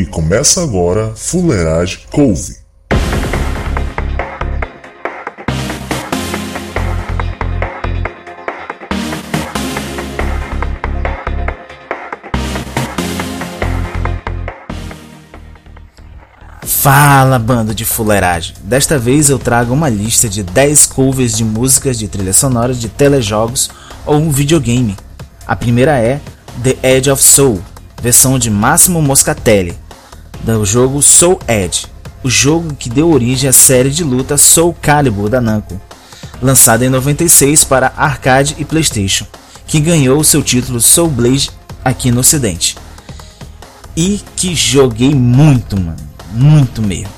E começa agora Fuleiragem Couve. Fala, bando de fuleiragem! Desta vez eu trago uma lista de 10 covers de músicas de trilha sonora de telejogos ou um videogame. A primeira é The Edge of Soul, versão de Máximo Moscatelli, do jogo Soul Edge, o jogo que deu origem à série de luta Soul Calibur da Namco, lançada em 96 para arcade e PlayStation, que ganhou seu título Soul Blade aqui no ocidente. E que joguei muito, mano muito mesmo.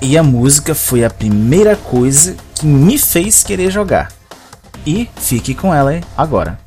E a música foi a primeira coisa que me fez querer jogar. E fique com ela agora.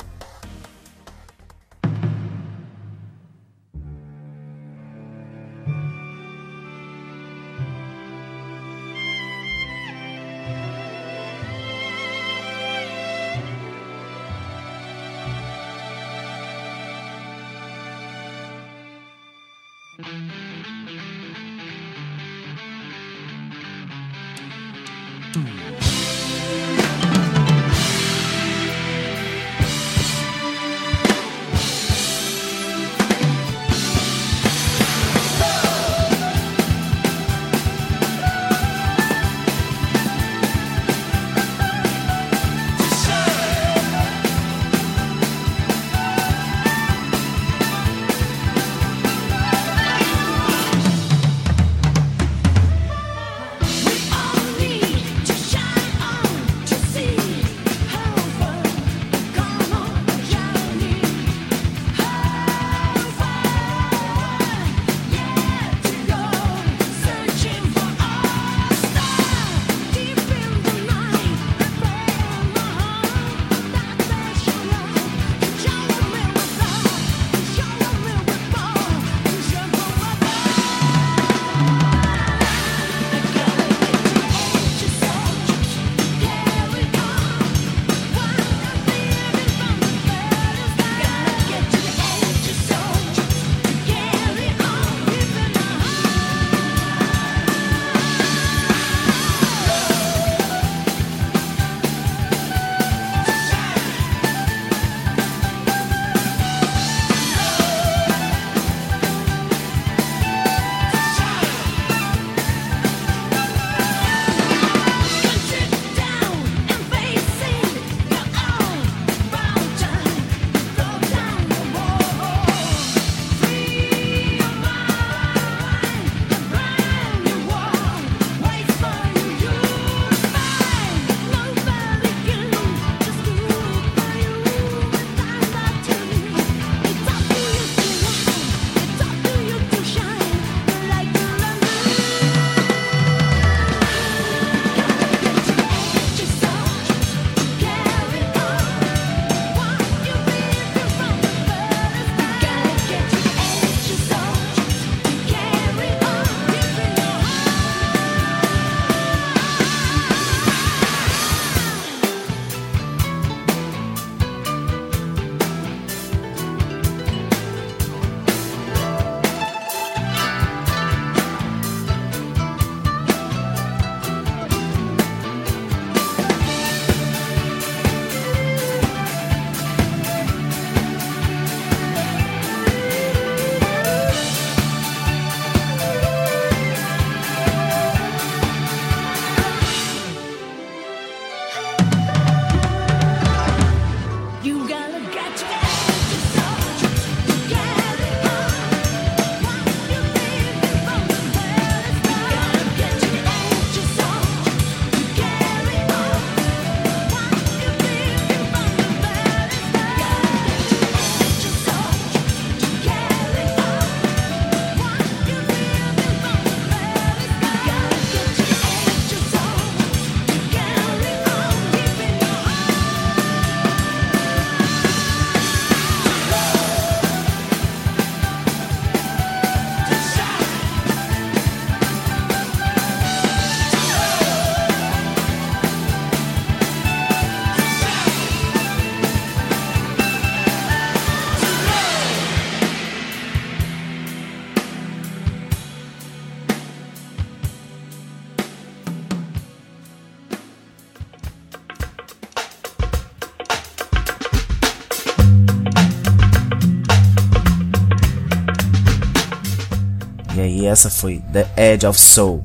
Essa foi The Edge of Soul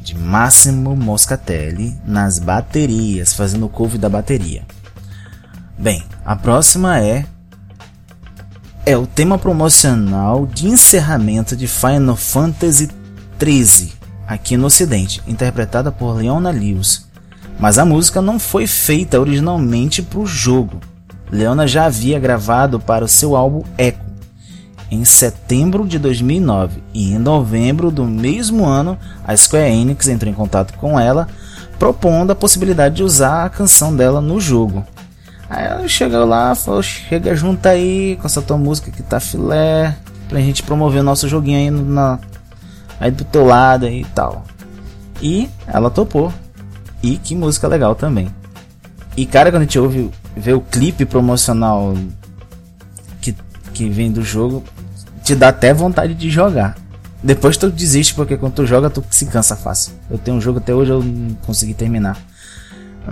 de Máximo Moscatelli nas baterias, fazendo o cover da bateria. Bem, a próxima é é o tema promocional de encerramento de Final Fantasy XIII aqui no ocidente, interpretada por Leona Lewis. Mas a música não foi feita originalmente para o jogo. Leona já havia gravado para o seu álbum Echo em setembro de 2009 e em novembro do mesmo ano a Square Enix entrou em contato com ela propondo a possibilidade de usar a canção dela no jogo. Aí ela chegou lá, falou: chega junto aí com essa tua música que tá filé, pra gente promover o nosso joguinho aí, na, aí do teu lado e tal. E ela topou. E que música legal também. E cara, quando a gente ouve vê o clipe promocional que, que vem do jogo, te dá até vontade de jogar. Depois tu desiste porque quando tu joga tu se cansa fácil. Eu tenho um jogo até hoje eu não consegui terminar.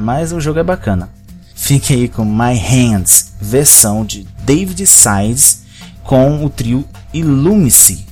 Mas o jogo é bacana. Fique aí com My Hands, versão de David Sides com o trio Illumice.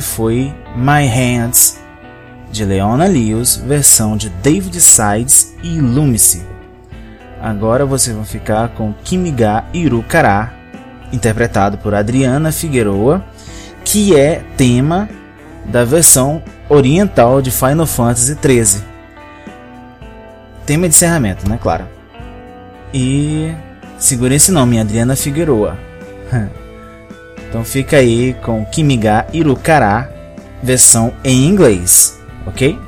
Foi My Hands de Leona Lewis, versão de David Sides e Lumice. Agora vocês vão ficar com Kimiga Irukara, interpretado por Adriana Figueroa, que é tema da versão oriental de Final Fantasy XIII. Tema de encerramento, né, claro. E segura esse nome, Adriana Figueroa. então fica aí com Kimiga Irukara, versão em inglês ok?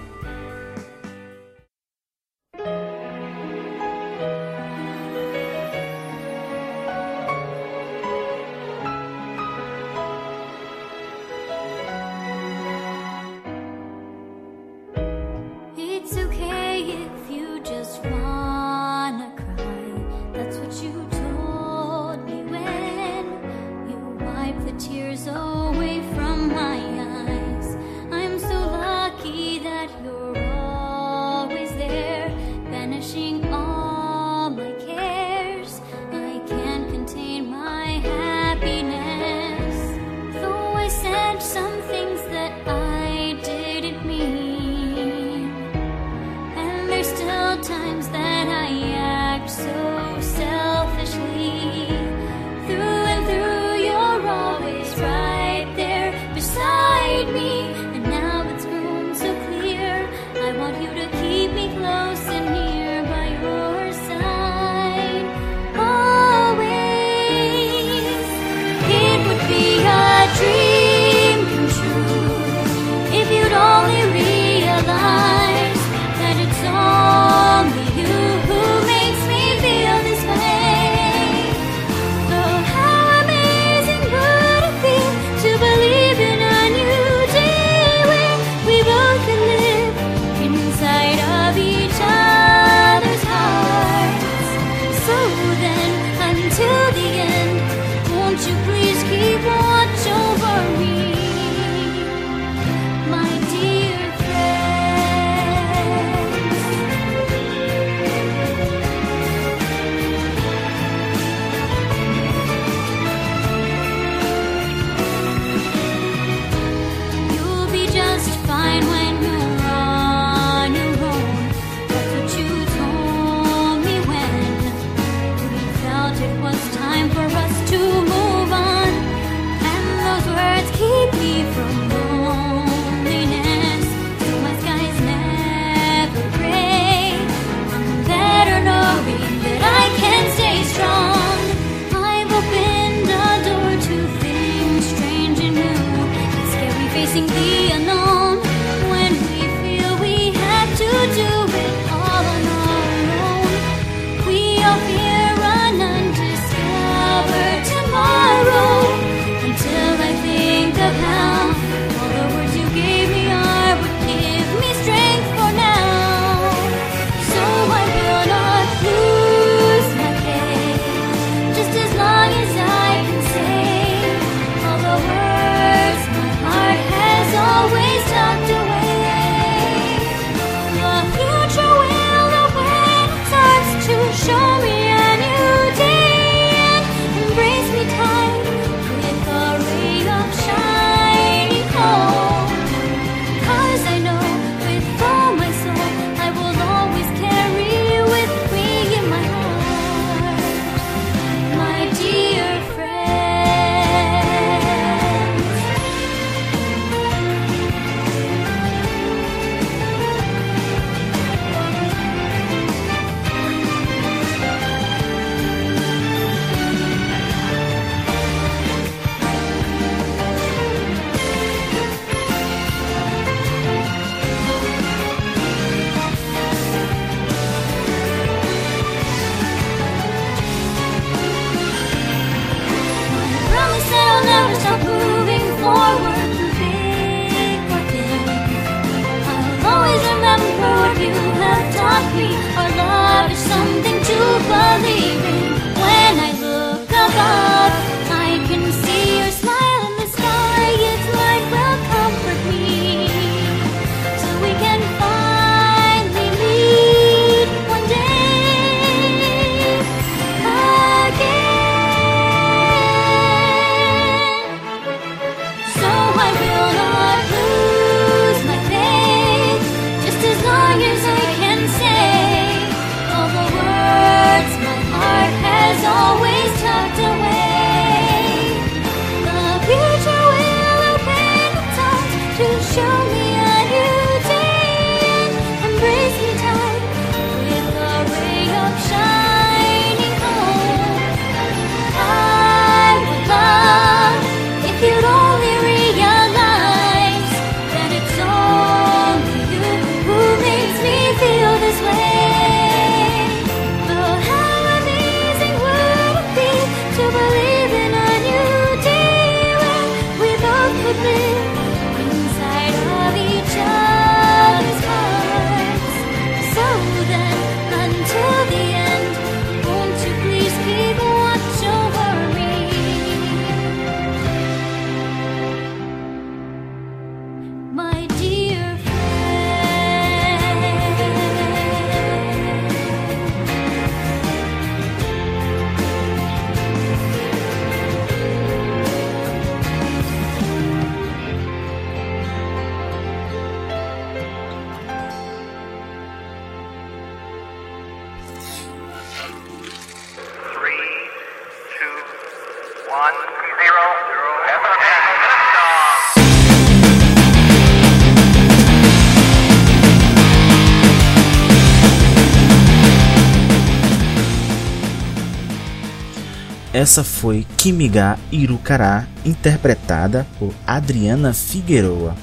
Essa foi Kimiga Irukara, interpretada por Adriana Figueroa.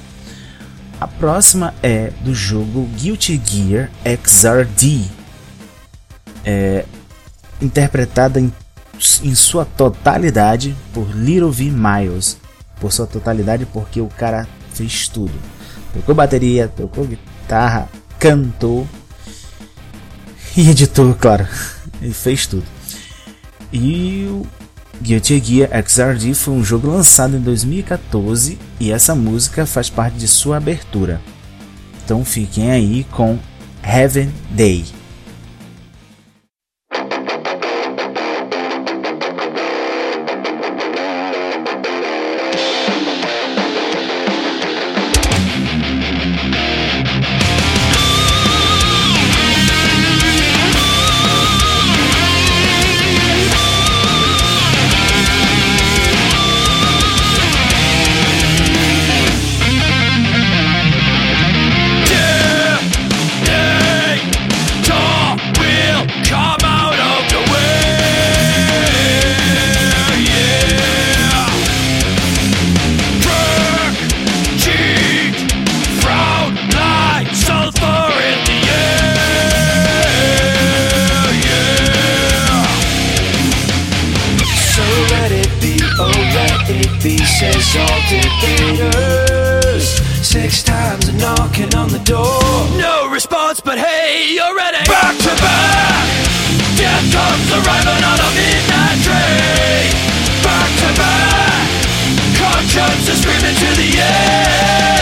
A próxima é do jogo Guilty Gear XRD, é, interpretada em, em sua totalidade por Little V Miles. Por sua totalidade, porque o cara fez tudo: tocou bateria, tocou guitarra, cantou e editou, claro. Ele fez tudo. E o Guilty Gear XRD foi um jogo lançado em 2014 e essa música faz parte de sua abertura. Então fiquem aí com Heaven Day. Be oh, let it be. Says all the defeaters. Six times a knocking on the door. No response, but hey, you're ready. Back to back. Death comes arriving on a midnight train. Back to back. Conscience is screaming to the air.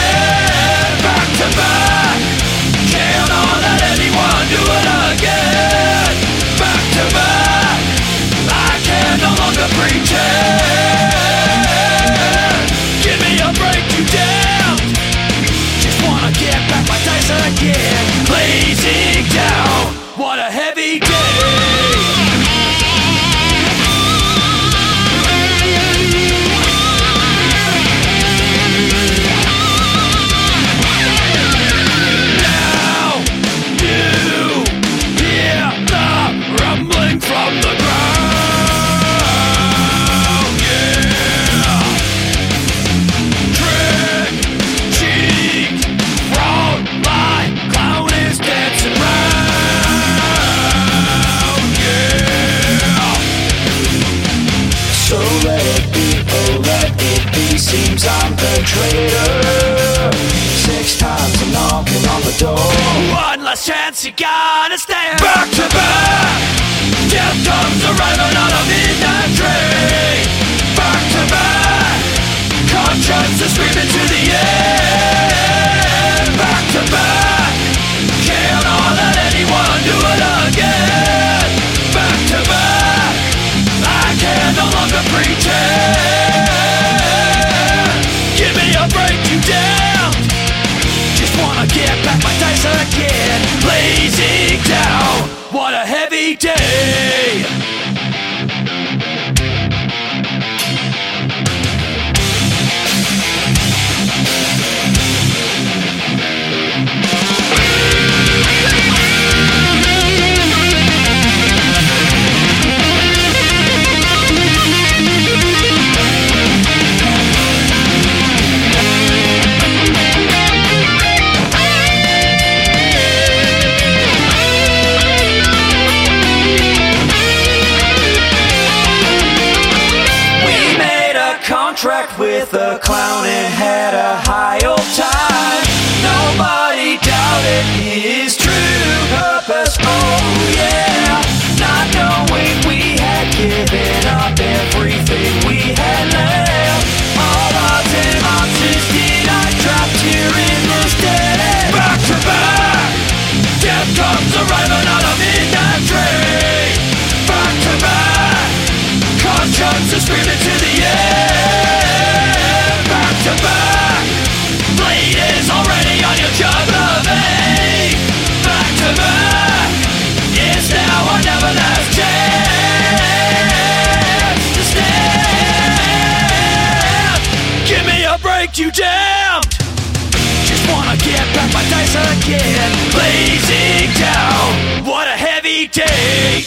Blazing down. What a heavy day!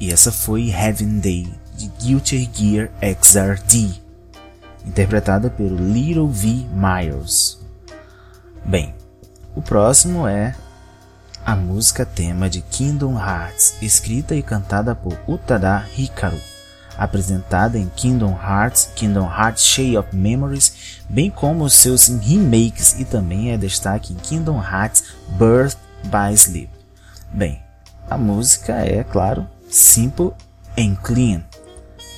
E essa foi Heaven Day, de Guilty Gear XRD, interpretada pelo Little V. Myers. Bem, o próximo é a música tema de Kingdom Hearts, escrita e cantada por Utada Hikaru, apresentada em Kingdom Hearts, Kingdom Hearts Shade of Memories, bem como os seus remakes e também é destaque em Kingdom Hearts Birth by Sleep. Bem, a música é, claro, Simple and Clean,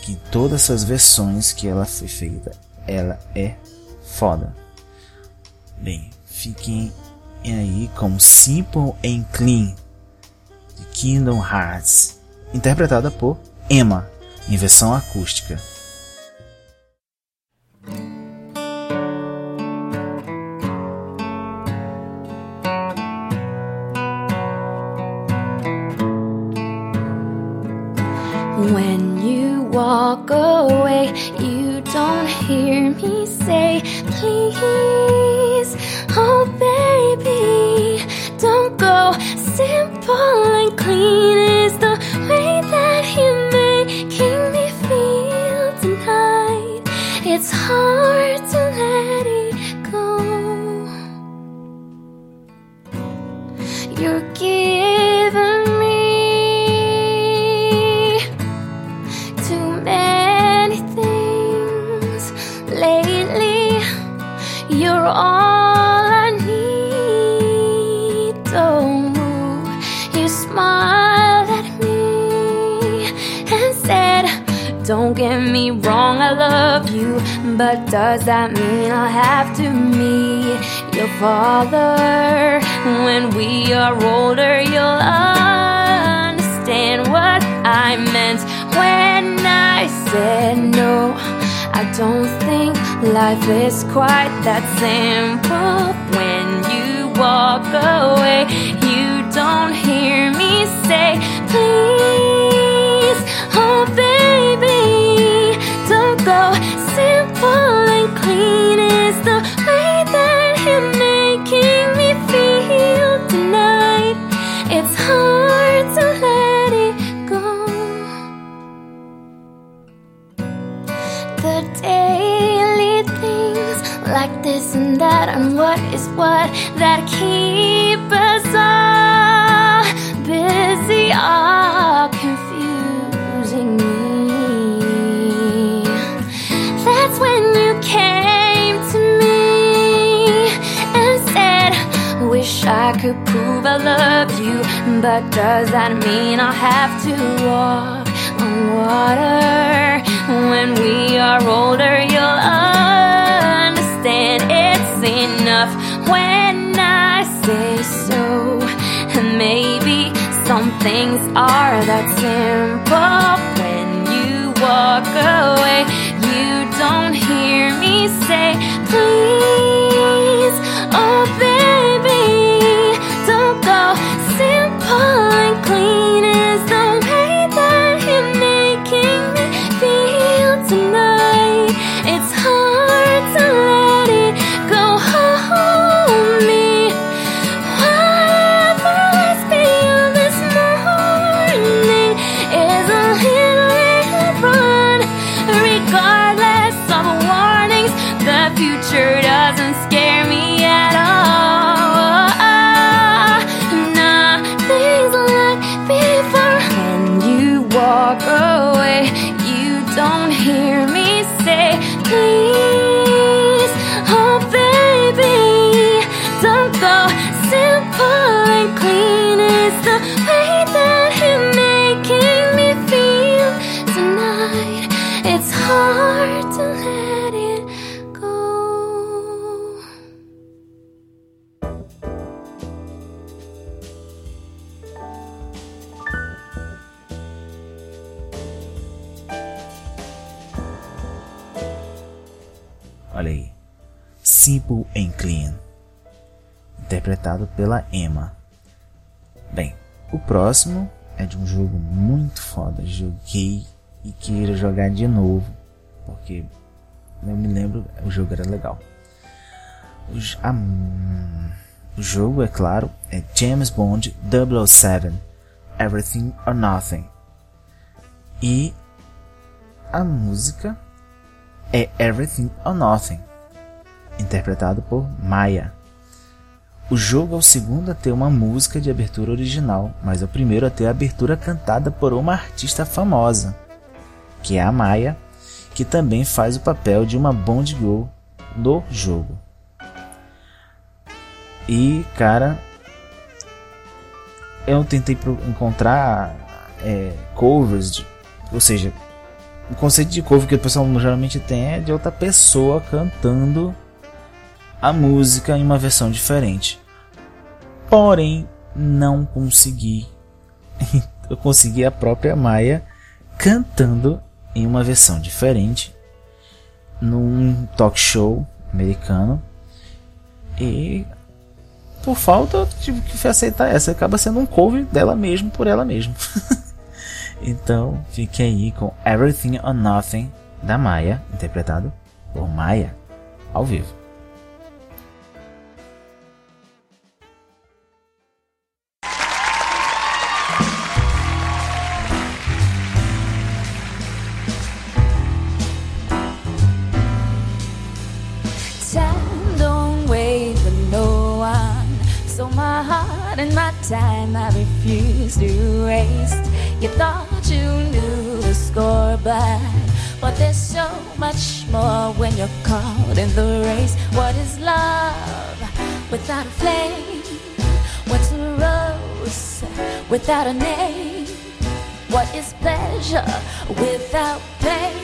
que em todas as versões que ela foi feita, ela é foda. Bem, fiquem aí com Simple and Clean de Kingdom Hearts, interpretada por Emma em versão acústica. When you walk away, you don't hear me say, please, oh baby, don't go. Simple and clean is the is quite that simple when you walk away. And that and what is what that keep us all busy are confusing me. That's when you came to me and said, Wish I could prove I love you, but does that mean I'll have to walk on water? When we are older, you'll understand it's enough when I say so. And maybe some things are that simple when you walk away. You don't hear me say, please, Simple and Clean. Interpretado pela Emma. Bem, o próximo é de um jogo muito foda. Joguei e queira jogar de novo. Porque eu me lembro, o jogo era legal. O, a, o jogo, é claro, é James Bond 007 Everything or Nothing. E a música é Everything or Nothing, interpretado por Maya. O jogo é o segundo a ter uma música de abertura original, mas é o primeiro a ter a abertura cantada por uma artista famosa, que é a Maya, que também faz o papel de uma Bond Girl no jogo. E, cara, eu tentei encontrar é, covers, de, ou seja, o conceito de cover que o pessoal geralmente tem é de outra pessoa cantando a música em uma versão diferente. Porém, não consegui. Eu consegui a própria Maia cantando em uma versão diferente num talk show americano. E por falta eu tive que aceitar essa. Acaba sendo um cover dela mesmo por ela mesma. então fique aí com Everything or Nothing da Maia, interpretado por Maia ao vivo. To. You thought you knew the score, but but there's so much more when you're caught in the race. What is love without a flame? What's a rose without a name? What is pleasure without pain?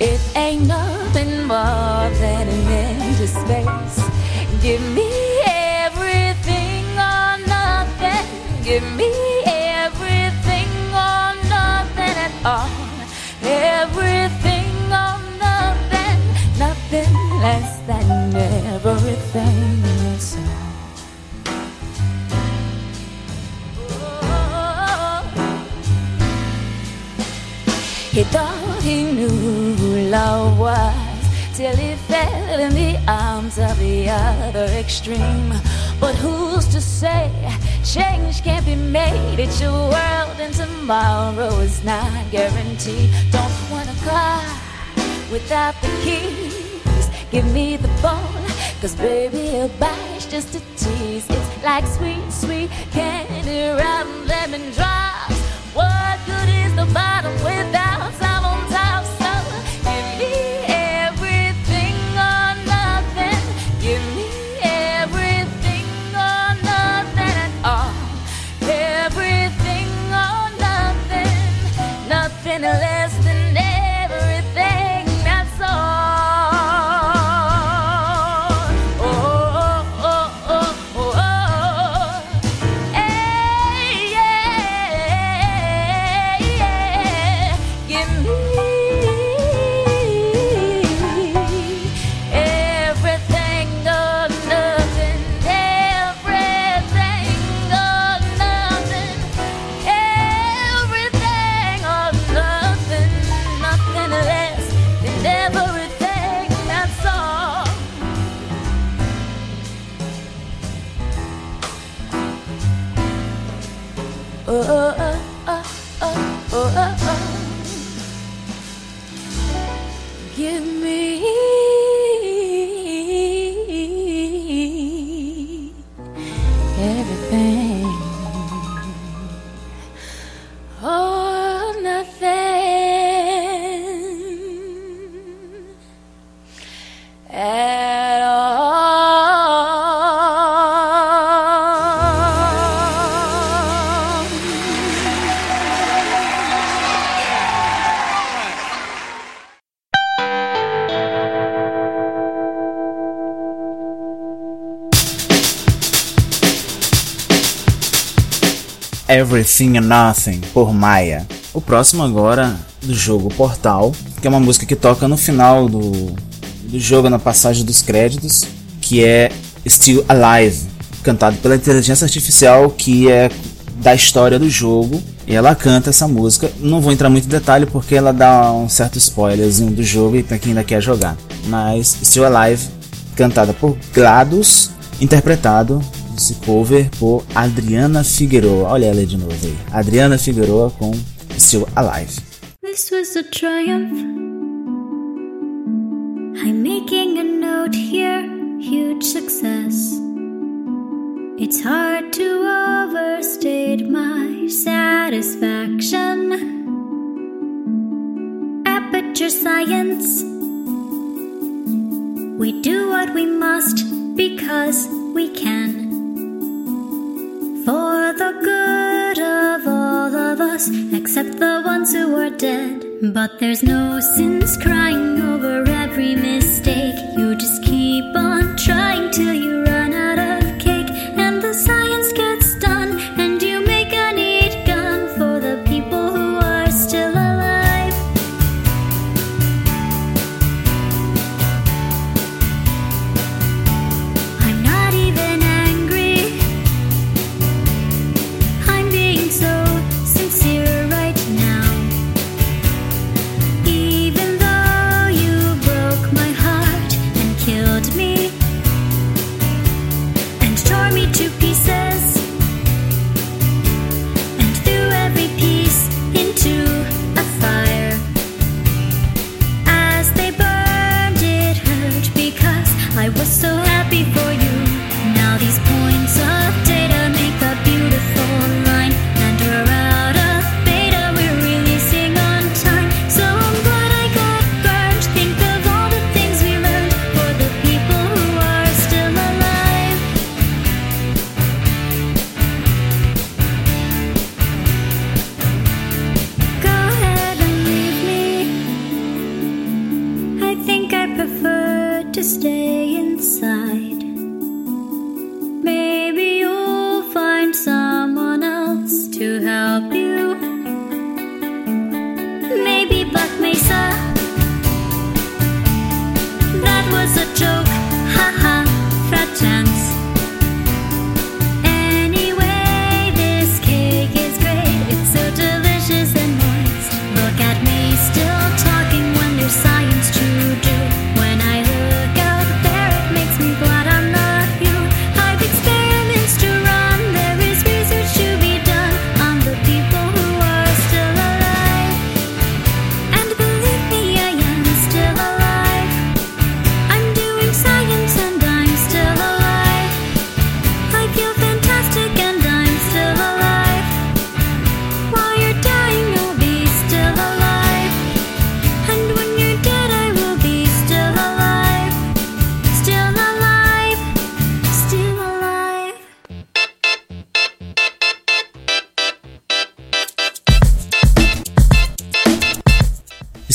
It ain't nothing more than an empty space. Give me give me everything or nothing at all. Everything or nothing, nothing less than everything. All. He thought he knew who love was till he fell in the arms of the other extreme. But who's to say change can't be made? It's your world, and tomorrow is not guaranteed. Don't wanna cry without the keys. Give me the phone, cause baby, a bite's just a tease. It's like sweet, sweet candy around lemon drops. What good is the bottom without Everything and Nothing por Maya. O próximo agora do jogo Portal, que é uma música que toca no final do, do jogo, na passagem dos créditos, que é Still Alive, cantado pela inteligência artificial que é da história do jogo e ela canta essa música. Não vou entrar muito em detalhe porque ela dá um certo spoilerzinho do jogo e para quem ainda quer jogar. Mas Still Alive, cantada por GLaDOS, interpretado esse cover por Adriana Figueroa. Olha ela de novo aí. Adriana Figueroa com Still Alive. This was a triumph. I'm making a note here, huge success. It's hard to overstate my satisfaction. Aperture science. We do what we must because we can. For the good of all of us, except the ones who are dead. But there's no sense crying over every mistake. You just keep on trying till you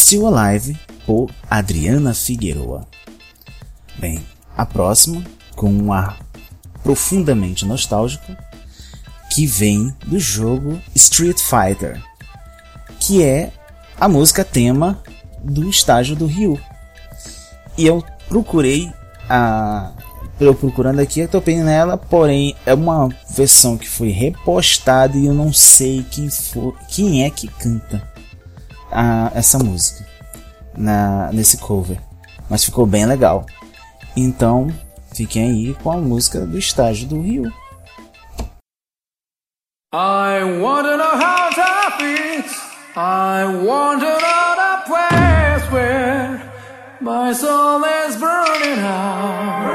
Still Alive por Adriana Figueroa. Bem, a próxima, com um ar profundamente nostálgico, que vem do jogo Street Fighter, que é a música tema do estágio do Ryu. E eu procurei a eu procurando aqui, eu topei nela, porém é uma versão que foi repostada e eu não sei quem, for, quem é que canta a, essa música na, nesse cover. Mas ficou bem legal. Então, fiquem aí com a música do estágio do Rio. I wanna know how. I want another place where my soul is burning out.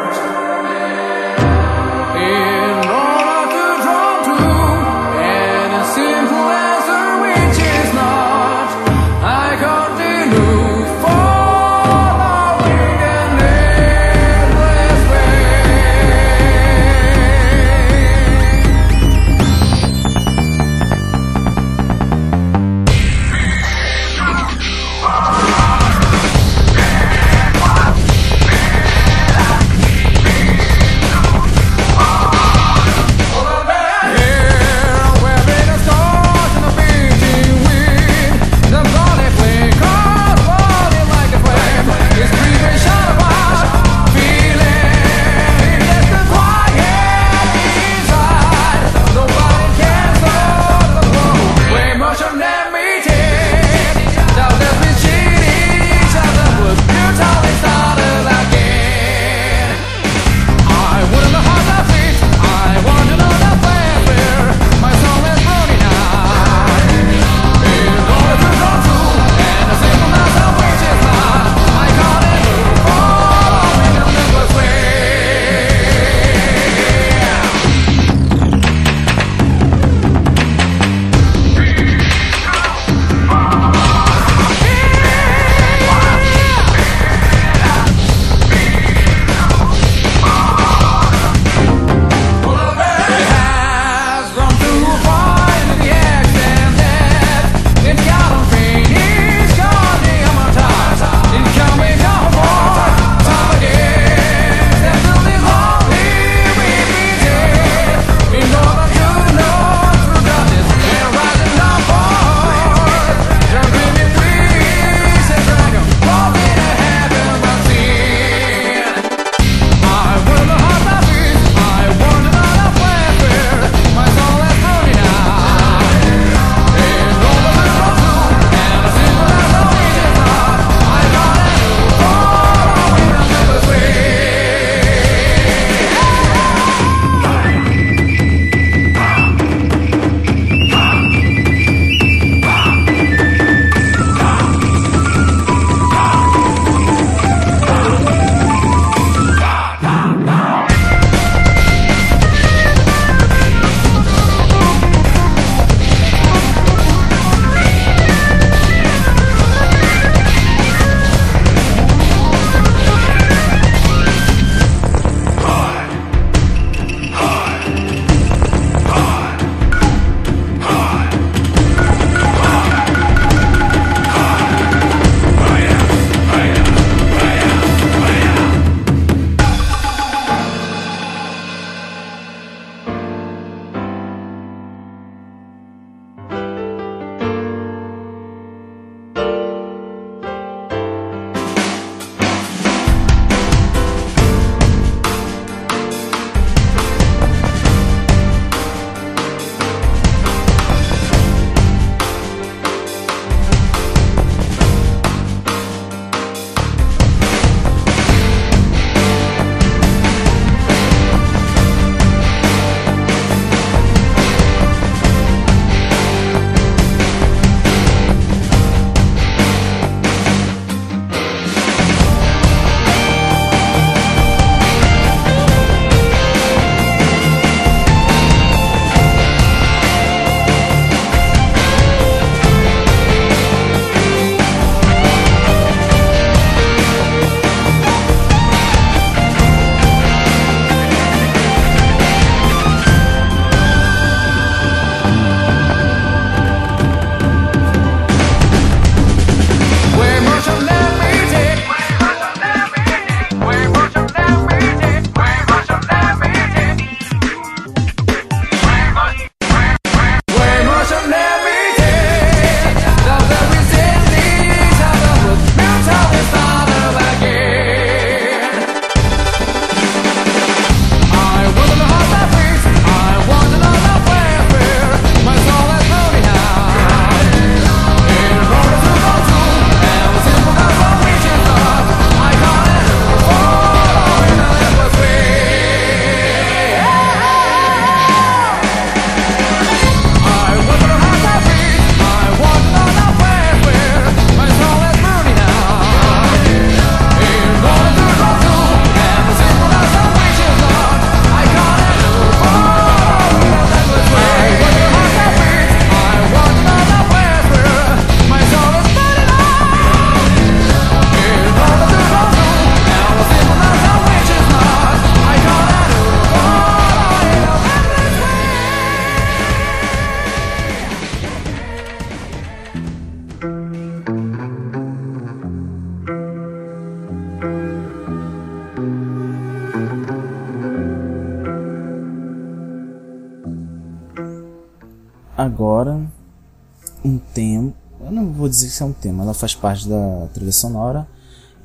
Dizer que é um tema, ela faz parte da trilha sonora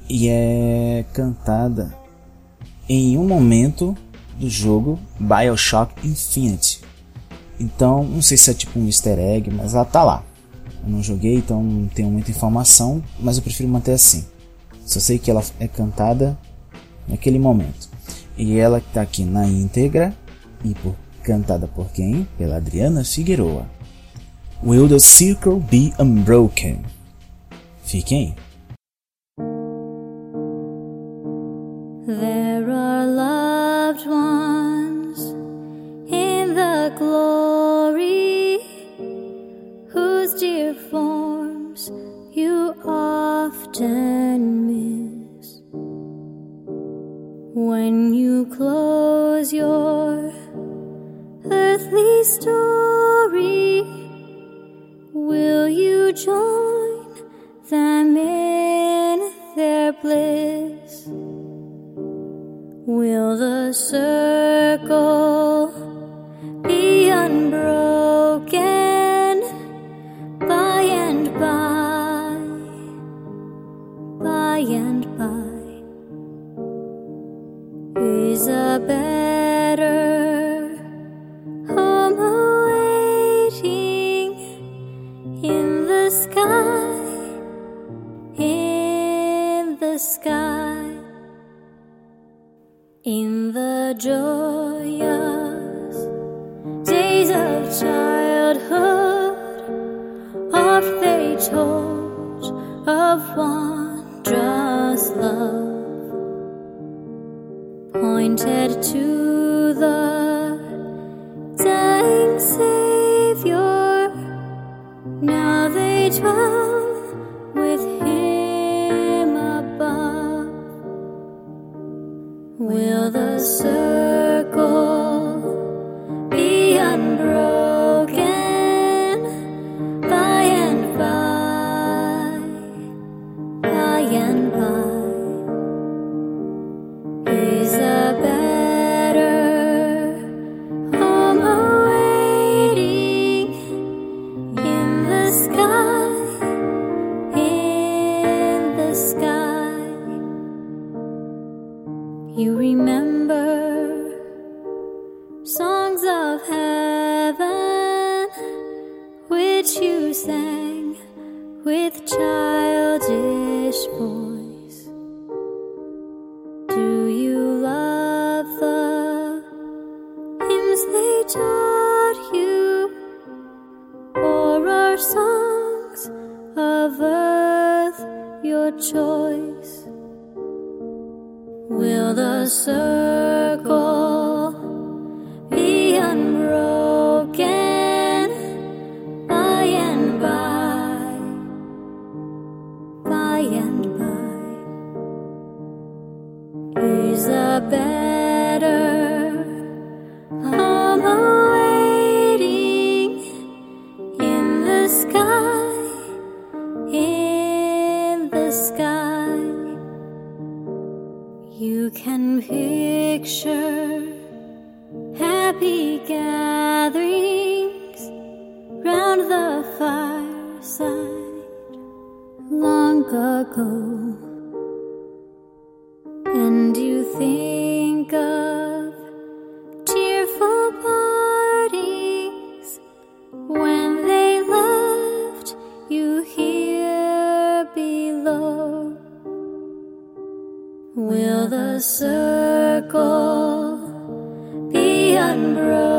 e é cantada em um momento do jogo Bioshock Infinite. Então, não sei se é tipo um easter egg, mas ela tá lá. Eu não joguei, então não tenho muita informação, mas eu prefiro manter assim. Só sei que ela é cantada naquele momento. E ela está aqui na íntegra e por, cantada por quem? Pela Adriana Figueroa. Will the Circle Be Unbroken? Fiquem. There are loved ones in the glory whose dear forms you often miss. When you close your earthly story, will you join them in their bliss? Will the circle be unbroken of wondrous love, pointed to the dying Savior. Now they dwell with Him above. Will the the circle be unbroken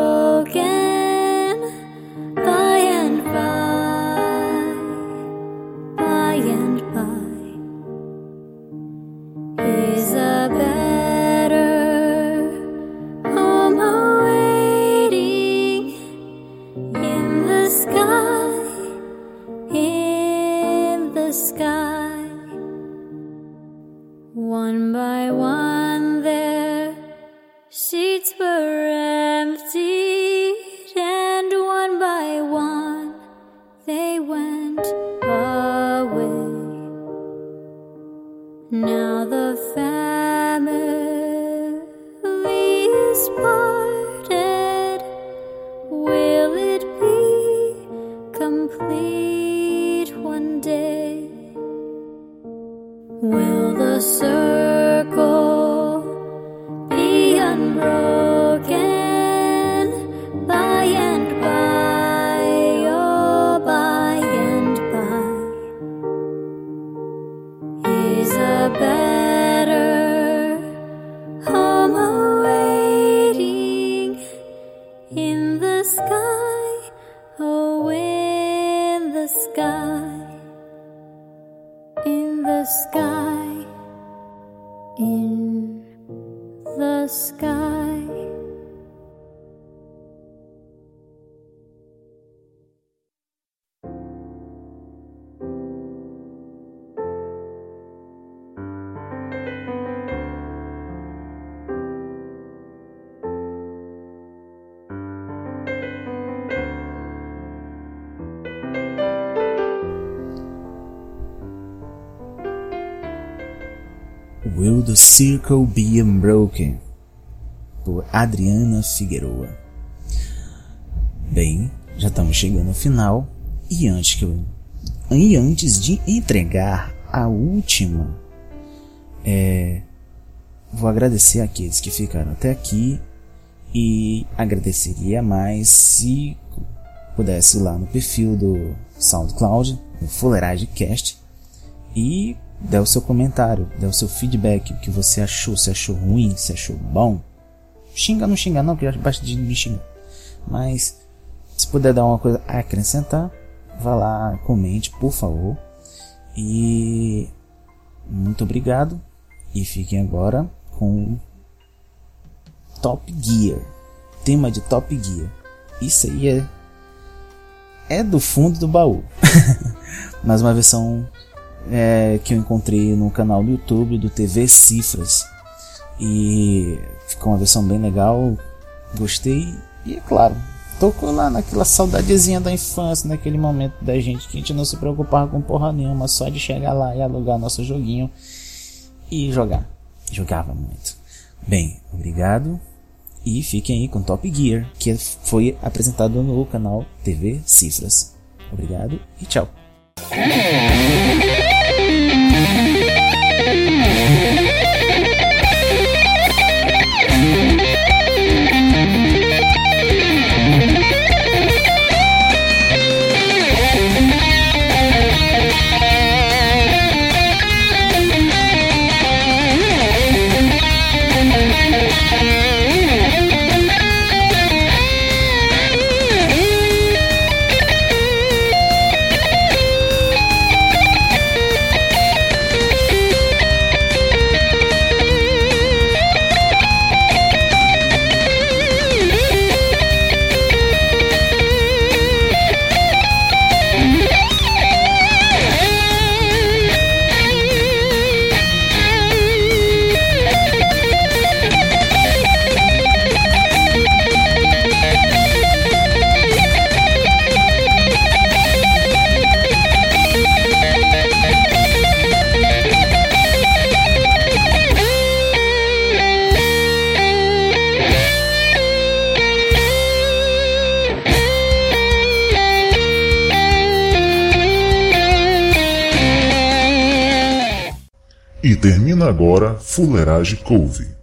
Will the Circle Be Unbroken? Por Adriana Figueroa. Bem, já estamos chegando ao final e antes que eu e antes de entregar a última, é, vou agradecer àqueles que ficaram até aqui e agradeceria mais se pudesse ir lá no perfil do SoundCloud, no Fuleiragem Cast e dê o seu comentário, dê o seu feedback, o que você achou, se achou ruim, se achou bom. Xinga, não xinga não, que já basta de me xingar. Mas, se puder dar uma coisa a acrescentar, vá lá, comente, por favor. E muito obrigado. E fiquem agora com Top Gear. Tema de Top Gear. Isso aí é, é do fundo do baú. Mas uma versão é, que eu encontrei no canal do YouTube do TV Cifras. E ficou uma versão bem legal, gostei. E é claro, tocou lá naquela saudadezinha da infância, naquele momento da gente que a gente não se preocupava com porra nenhuma, só de chegar lá e alugar nosso joguinho e jogar. Jogava muito. Bem, obrigado. E fiquem aí com Top Gear, que foi apresentado no canal TV Cifras. Obrigado e tchau. E termina Fuleiragem Couve.